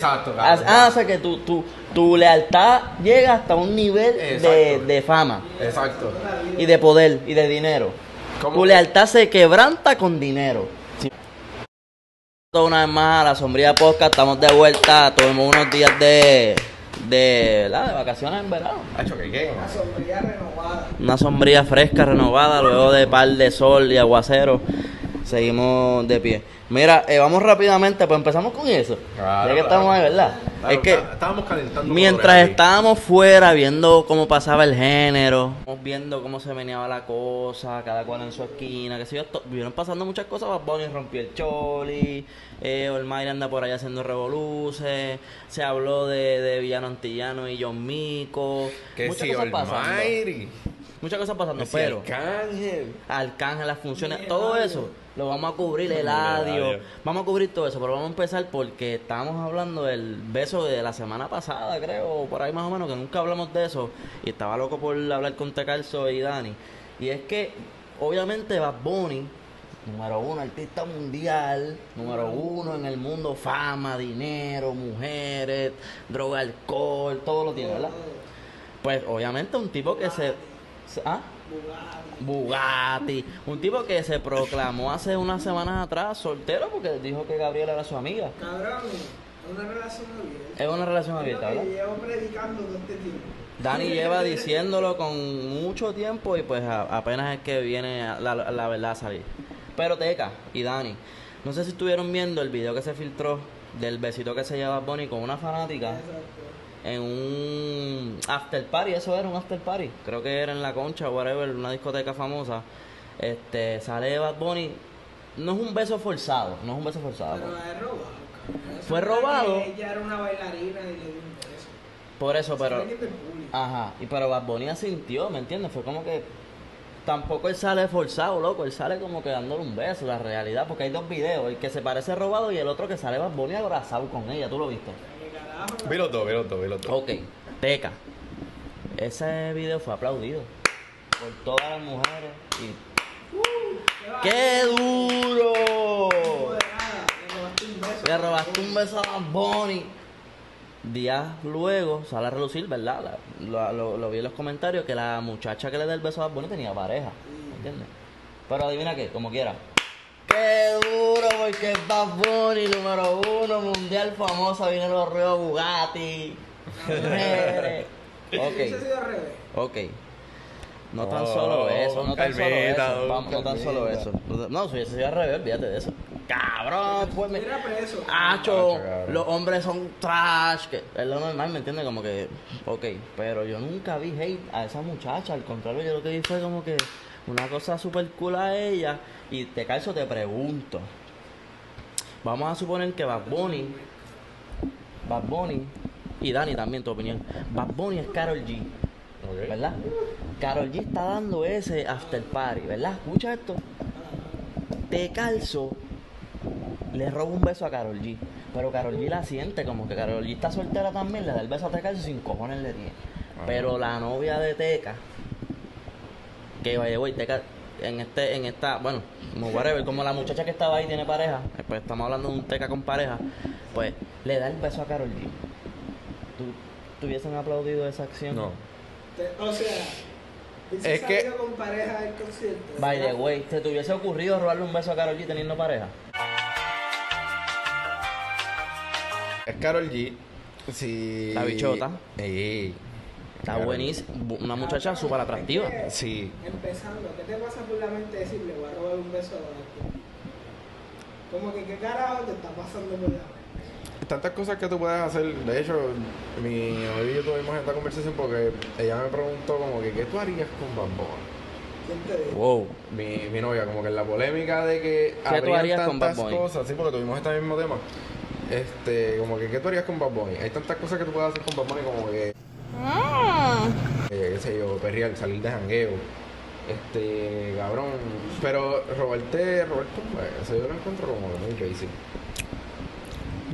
Exacto, Ah, cabrón. ah, o sea que tu, tu, tu lealtad llega hasta un nivel de, Exacto. de fama Exacto. y de poder y de dinero. ¿Cómo Tu que? lealtad se quebranta con dinero. Sí. Una vez más a la sombría podcast, estamos de vuelta, tuvimos unos días de, de, ¿verdad? de vacaciones en verano. Hacho, ¿qué qué? sombría renovada. Una sombría fresca, renovada, luego de par de sol y aguacero. Seguimos de pie. Mira, eh, vamos rápidamente, pues empezamos con eso. Claro, ya que estamos ahí, ¿verdad? Claro, es que está- estábamos calentando. mientras estábamos fuera viendo cómo pasaba el género, viendo cómo se meneaba la cosa, cada cual en su esquina, que sé yo, vieron pasando muchas cosas, Bad Bunny rompió el choli, eh, Olmaire anda por ahí haciendo revoluces, se habló de, de Villano Antillano y John Mico, Que muchas si cosas pasando, Almighty, muchas cosas pasando, si pero Arcángel. Arcángel, las funciones, todo eso lo vamos a cubrir, el audio, vamos a cubrir todo eso, pero vamos a empezar porque estábamos hablando del beso de la semana pasada, creo, por ahí más o menos, que nunca hablamos de eso, y estaba loco por hablar con Tecalzo y Dani, y es que, obviamente, Bad Bunny, número uno, artista mundial, número uno en el mundo, fama, dinero, mujeres, droga, alcohol, todo lo tiene, ¿verdad? Pues, obviamente, un tipo que se... ¿Ah? Bugatti. Un tipo que se proclamó hace unas semanas atrás soltero porque dijo que Gabriela era su amiga. Cabrón, es una relación abierta. Es una relación abierta, ¿verdad? llevo predicando todo este tiempo. Dani lleva diciéndolo con mucho tiempo y pues a- apenas es que viene la, la verdad a salir. Pero Teca y Dani, no sé si estuvieron viendo el video que se filtró del besito que se lleva Bonnie con una fanática Exacto. En un after party, eso era un after party, creo que era en La Concha, whatever, una discoteca famosa. Este, sale Bad Bunny, no es un beso forzado, no es un beso forzado. Pero es robado, cabrón. Fue robado. Ella era una bailarina y le dio un beso. Por eso, pero ajá, y pero Bad Bunny asintió, ¿me entiendes? Fue como que tampoco él sale forzado, loco, él sale como que dándole un beso, la realidad, porque hay dos videos, el que se parece robado y el otro que sale Bad Bunny abrazado con ella, ¿tú lo viste? Vi los dos. Ok, Teca. Ese video fue aplaudido por todas las mujeres y ¿Qué va? ¡Qué duro! Le robaste un beso. A Bunny. Días luego sale a relucir, ¿verdad? La- lo, lo- lo vi en los comentarios que la muchacha que le da el beso a Bunny tenía pareja. ¿Me entiendes? Pero adivina qué, como quiera. ¡Qué duro! Porque es Bad Bunny, número uno, mundial famosa, viene los ruedos Bugatti. mujeres. Si hubiese Ok, sido al revés. ok. No tan Oh, solo eso, no tan solo eso. Vamos, no tan solo eso. No, si hubiese sido al revés, olvídate de eso. Cabrón, pues me. Preso. Acho, los hombres son trash, que es lo normal, ¿me entiendes? Como que, ok, pero yo nunca vi hate a esa muchacha, al contrario, yo lo que vi fue como que una cosa super cool a ella, y te calzo, te pregunto, vamos a suponer que Bad Bunny, Bad Bunny, y Dani también, tu opinión, Bad Bunny es Carol G. ¿verdad? Carol G está dando ese after party, ¿verdad? Escucha esto. Te calzo le roba un beso a Carol G. Pero Carol G la siente como que Carol G está soltera también, le da el beso a Teca y sin cojones le tiene. Ajá. Pero la novia de Teca, que vaya, güey, Teca, en este, en esta, bueno, como whatever, como la muchacha que estaba ahí tiene pareja, eh, pues estamos hablando de un Teca con pareja, pues le da el beso a Carol G. ¿Tú, ¿tú hubiesen aplaudido esa acción? No. O sea, hubiese Es que- con pareja del concierto. By the way, ¿te te hubiese ocurrido robarle un beso a Carol G teniendo pareja? Es Carol G. Sí. La bichota. Sí. Está Karol G. buenísima, una muchacha súper atractiva. Sí. Empezando, ¿qué te pasa por la mente decirle voy a robar un beso a Como que qué carajo te está pasando por la mente. Tantas cosas que tú puedes hacer. De hecho, mi novio y yo tuvimos esta conversación porque ella me preguntó como que ¿qué tú harías con dijo? Wow. Mi, mi novia, como que en la polémica de que ¿Qué tú habrían harías con Bad tantas cosas, sí, porque tuvimos este mismo tema. Este, como que ¿qué tú harías con Bad Bunny? Hay tantas cosas que tú puedes hacer con Bad Bunny como que eh, qué sé yo, perrear, salir de jangueo. Este, cabrón. Pero robarte un beso, yo lo encuentro como muy basic.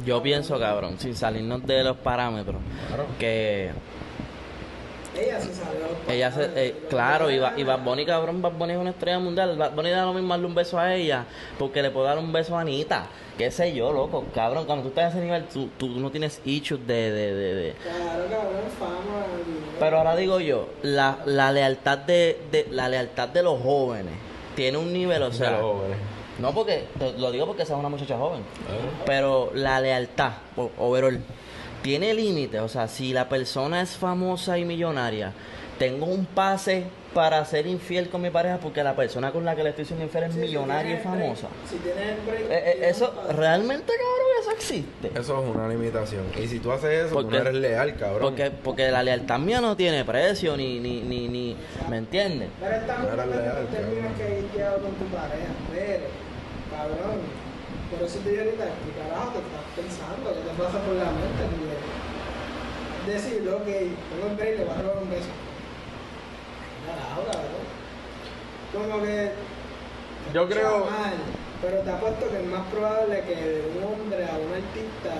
Yo pienso, cabrón, sin salirnos de los parámetros, Claro. que Ella se salió. Ella se, eh, claro, y, y Bad Bunny, cabrón, Bad Bunny es una estrella mundial. Bad Bunny da lo mismo darle un beso a ella, porque le puedo dar un beso a Anita. Qué sé yo, loco, cabrón, cuando tú estás a ese nivel, tú, tú no tienes issues de, de, de, de- Claro, cabrón, fama. Pero ahora digo yo, la, la lealtad de, de la lealtad de los jóvenes tiene un nivel, o De sea, los jóvenes. no porque, lo digo porque esa es una muchacha joven, pero la lealtad, o- overall, tiene límites, o sea, si la persona es famosa y millonaria, tengo un pase para ser infiel con mi pareja porque la persona con la que le estoy siendo infiel es Sí, si millonaria y famosa. Si break. Eh, eh, eso, realmente, cabrón, eso existe. Eso es una limitación. Y si tú haces eso, tú Porque- no eres leal, cabrón. Porque, porque la lealtad mía no tiene precio, ni, ni, ni, ni ¿me entiendes? Pero estamos No eres leal, cabrón. que quedado con tu pareja, pero, cabrón, por eso te digo ahorita, ¿qué carajo te estás pensando? ¿Qué te pasa por la mente? Porque decir, ok, tengo el break, le voy a robar un beso. Carajo, cabrón. Como que... Yo creo- mal, pero te apuesto que es más probable que de un hombre a un artista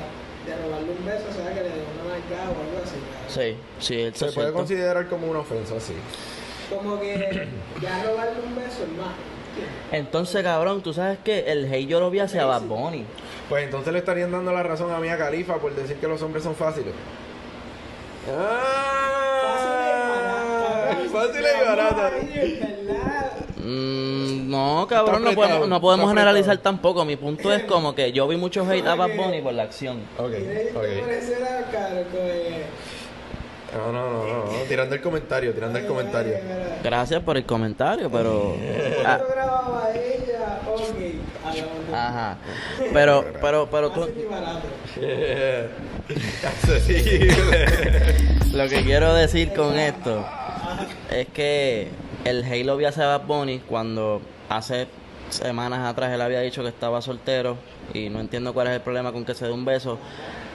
de robarle un beso sea que le dé una nalgada o algo así, cabrón. Sí, sí, eso Se es puede cierto. considerar como una ofensa, sí. Como que ya robarle un beso es más. Entonces, cabrón, tú sabes que el hate yo lo vi hacia Bad Bunny. Pues entonces le estarían dando la razón a Mia Califa por decir que los hombres son fáciles. Ah, fáciles y baratas. Mm, no, cabrón, no podemos, no podemos está generalizar tampoco. Mi punto es como que yo vi mucho hate a Bad Bunny por la acción. Ok, ok. No, no, no, no, no, tirando el comentario, tirando el comentario. Gracias por el comentario, pero... ah, ajá. Pero, pero, pero tú... Lo que quiero decir con esto es que el hate lo vi hacia Bad Bunny cuando hace semanas atrás él había dicho que estaba soltero y no entiendo cuál es el problema con que se dé un beso.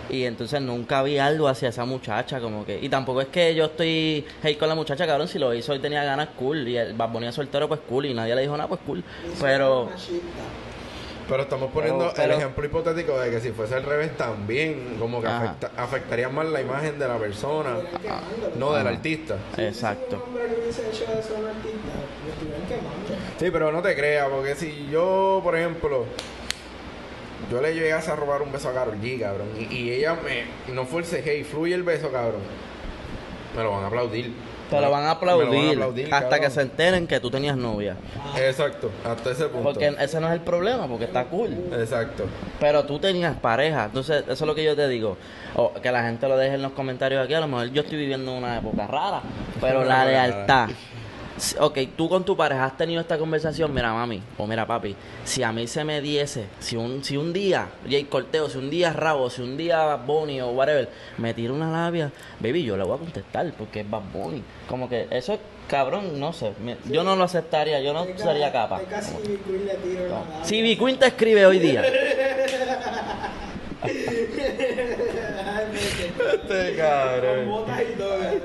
Y entonces nunca vi algo hacia esa muchacha, como que. Y tampoco es que yo estoy hate con la muchacha, cabrón. Si lo hizo y tenía ganas, cool. Y el Bad Bunny soltero, pues cool. Y nadie le dijo nada, pues cool. Pero. Pero estamos poniendo Pero- pero- el ejemplo hipotético de que si fuese al revés también, como que afecta- afectaría más la imagen de la persona, quemándolo. no del artista. Si Exacto. Sí, pero no te creas, porque si yo, por ejemplo, yo le llegase a robar un beso a Karol G, cabrón, y, y ella me no fuerce hey, fluye el beso, cabrón, me lo van a aplaudir. Te lo van a aplaudir, aplaudir, hasta cabrón. que se enteren que tú tenías novia. Exacto, hasta ese punto. Porque ese no es el problema, porque está cool. Exacto. Pero tú tenías pareja, entonces eso es lo que yo te digo. O que la gente lo deje en los comentarios aquí, a lo mejor yo estoy viviendo una época rara, pero la lealtad. Ok, tú con tu pareja has tenido esta conversación, mira mami, o mira papi, si a mí se me diese, si un, si un día, Jay Corteo, si un día Rabo, si un día Bad Bunny o whatever, me tira una labia, baby, yo le voy a contestar porque es Bad Bunny. Como que eso es cabrón, no sé, me- yo no lo aceptaría, yo no sería capaz. Si Queen te escribe hoy día, Este Con cabrón. botas y todo. cabrón.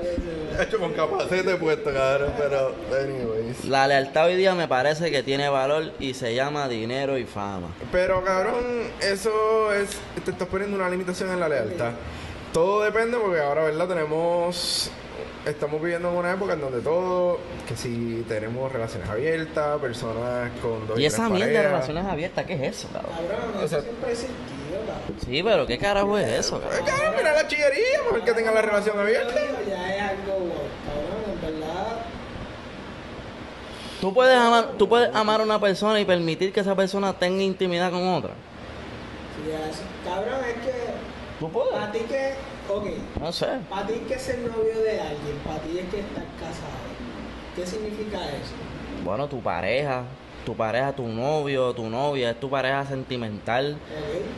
Hecho con capacete puesto, cabrón, pero anyways. La lealtad hoy día me parece que tiene valor y se llama dinero y fama. Pero cabrón, eso es. Te estás poniendo una limitación en la lealtad. Todo depende porque ahora, ¿verdad? Tenemos. Estamos viviendo en una época en donde todo. Que si tenemos relaciones abiertas, personas con dos Y esa tres mierda de relaciones abiertas, ¿qué es eso, cabrón? Cabrón, O sea- eso siempre cabrón. Sí, pero ¿qué carajo es eso, Pues, cabrón? cabrón, mira la chillería, por el que tenga la relación abierta. Ya es algo, cabrón, en verdad. ¿Tú puedes, amar, tú puedes amar a una persona y permitir que esa persona tenga intimidad con otra. Si es- cabrón, es que. ¿Tú puedes? Para ti que. Ok. No sé. Para ti que ser novio de alguien, para ti es que estar casado. ¿Qué significa eso? Bueno, tu pareja, tu pareja, tu novio, tu novia, es tu pareja sentimental.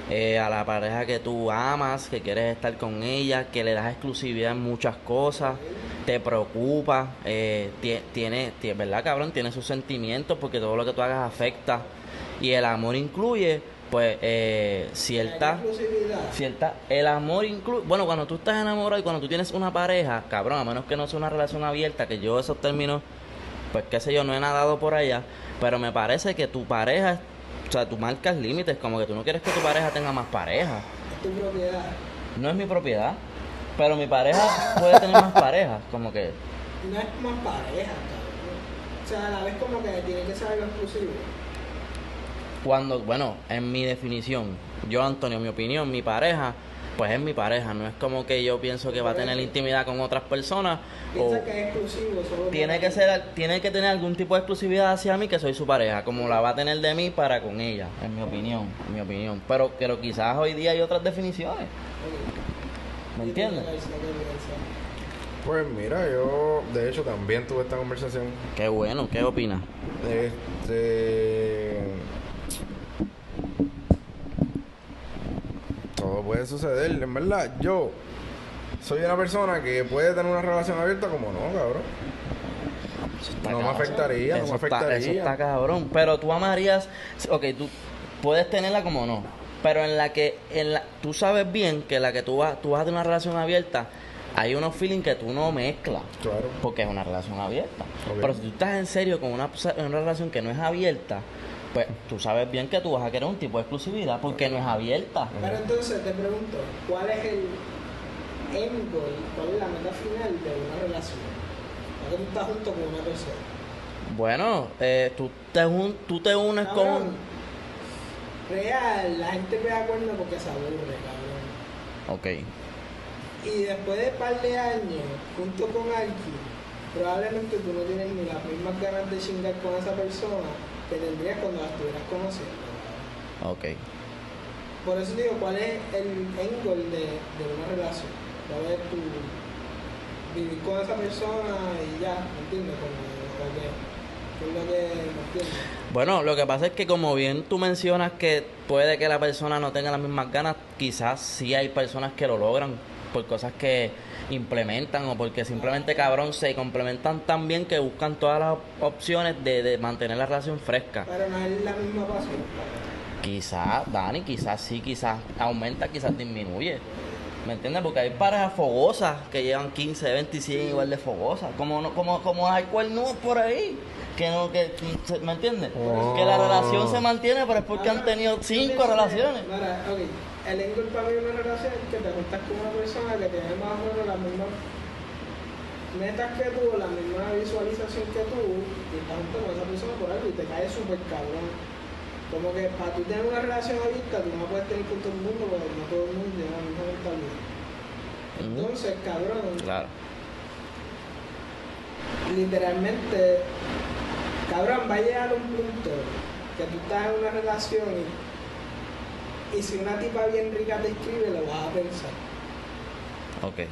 Eh, a la pareja que tú amas, que quieres estar con ella, que le das exclusividad en muchas cosas, te preocupa, eh, tie- tiene, tie- ¿verdad, cabrón? Tiene sus sentimientos porque todo lo que tú hagas afecta. Y el amor incluye, pues, eh, cierta... Cierta, el amor incluye, bueno, cuando tú estás enamorado y cuando tú tienes una pareja, cabrón, a menos que no sea una relación abierta, que yo esos términos, pues qué sé yo, no he nadado por allá, pero me parece que tu pareja, o sea, tú marcas límites, como que tú no quieres que tu pareja tenga más pareja. Es tu propiedad. No es mi propiedad, pero mi pareja puede tener más parejas, como que no es más pareja, cabrón. O sea, a la vez como que tiene que ser algo exclusivo. Cuando, bueno, en mi definición, yo, Antonio, mi opinión, mi pareja, pues es mi pareja. No es como que yo pienso que va a tener intimidad con otras personas. O Piensa que es exclusivo, solo tiene que ser, tiene que tener algún tipo de exclusividad hacia mí que soy su pareja, como la va a tener de mí para con ella, en mi opinión, en mi opinión. Pero, pero quizás hoy día hay otras definiciones. ¿Me entiendes? Pues mira, yo de hecho también tuve esta conversación. Qué bueno, ¿qué opinas? Este. Todo puede suceder, en verdad. Yo soy una persona que puede tener una relación abierta como no, cabrón. Eso está No me afectaría, no me Eso está- afectaría. eso está cabrón. Pero tú amarías, ok, tú puedes tenerla como no. Pero en la que, en la, tú sabes bien que la que tú vas, tú vas a tener una relación abierta, hay unos feelings que tú no mezclas. Claro. Porque es una relación abierta. Pero si tú estás en serio con una, una relación que no es abierta, pues tú sabes bien que tú vas a querer un tipo de exclusividad porque no es abierta. Pero entonces te pregunto, ¿cuál es el end goal, cuál es la meta final de una relación? ¿Por qué tú estás junto con una persona? Bueno, eh, tú, te un- tú te unes Cabrón, con... Real, la gente pega cuerno porque se aburre, cabrón. Ok. Y después de un par de años, junto con alguien, probablemente tú no tienes ni las mismas ganas de chingar con esa persona que tendrías cuando la estuvieras conociendo. Ok. Por eso digo, ¿cuál es el de, de una relación? ¿Cuál es tu vivir con esa persona y ya, ¿me entiendes? Como, o qué, ¿Qué es lo que me entiendes? Bueno, lo que pasa es que como bien tú mencionas que puede que la persona no tenga las mismas ganas, quizás sí hay personas que lo logran por cosas que implementan o porque simplemente cabrón se complementan tan bien que buscan todas las opciones de, de mantener la relación fresca. Pero no es la misma pasión. Quizás, Dani, quizás sí, quizás aumenta, quizás disminuye. ¿Me entiendes? Porque hay parejas fogosas que llevan 15, 20 y 100 igual de fogosas. Como, no, como, como hay cuernos por ahí. Que no, que, que- ¿me entiendes? Oh. Que la relación se mantiene, pero es porque han tenido cinco relaciones. Mira, ok, el end goal para mí de una relación es que te juntas con una persona que tiene más o menos las mismas metas que tú, la misma visualización que tú, y estás con esa persona por algo y te cae súper cabrón. Como que para tú tener una relación abierta, tú no puedes tener con todo el mundo porque no todo el mundo tiene la misma mentalidad. Entonces, cabrón, Claro. literalmente, cabrón, va a llegar un punto que tú estás en una relación y, y si una tipa bien rica te escribe, lo vas a pensar. Ok.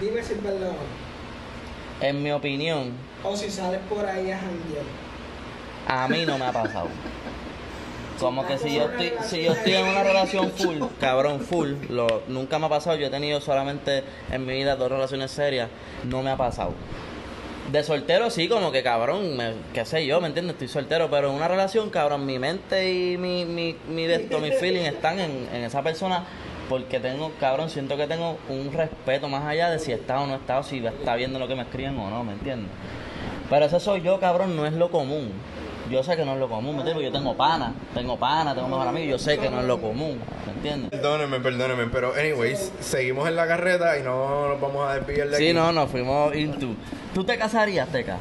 Dime si es verdad o. En mi opinión, O si sales por ahí a janguear. a mí no me ha pasado. Como que si yo estoy, si yo estoy en una relación full, cabrón, full, lo, nunca me ha pasado. Yo he tenido solamente en mi vida dos relaciones serias, no me ha pasado. De soltero sí, como que cabrón, me- qué sé yo, ¿me entiendes? Estoy soltero, pero en una relación, cabrón, mi mente y mi, mi, mi, esto, mis feelings están en, en esa persona porque tengo, cabrón, siento que tengo un respeto más allá de si está o no está, o si está viendo lo que me escriben o no, ¿me entiendes? Pero ese soy yo, cabrón, no es lo común. Yo sé que no es lo común, ¿me entiendes? Yo tengo pana, tengo pana, tengo mejor amigo, yo sé que no es lo común, ¿me entiendes? Perdónenme, perdónenme, pero anyways, seguimos en la carreta y no nos vamos a despedir de aquí. Sí, no, nos fuimos into. ¿Tú te casarías, Teca?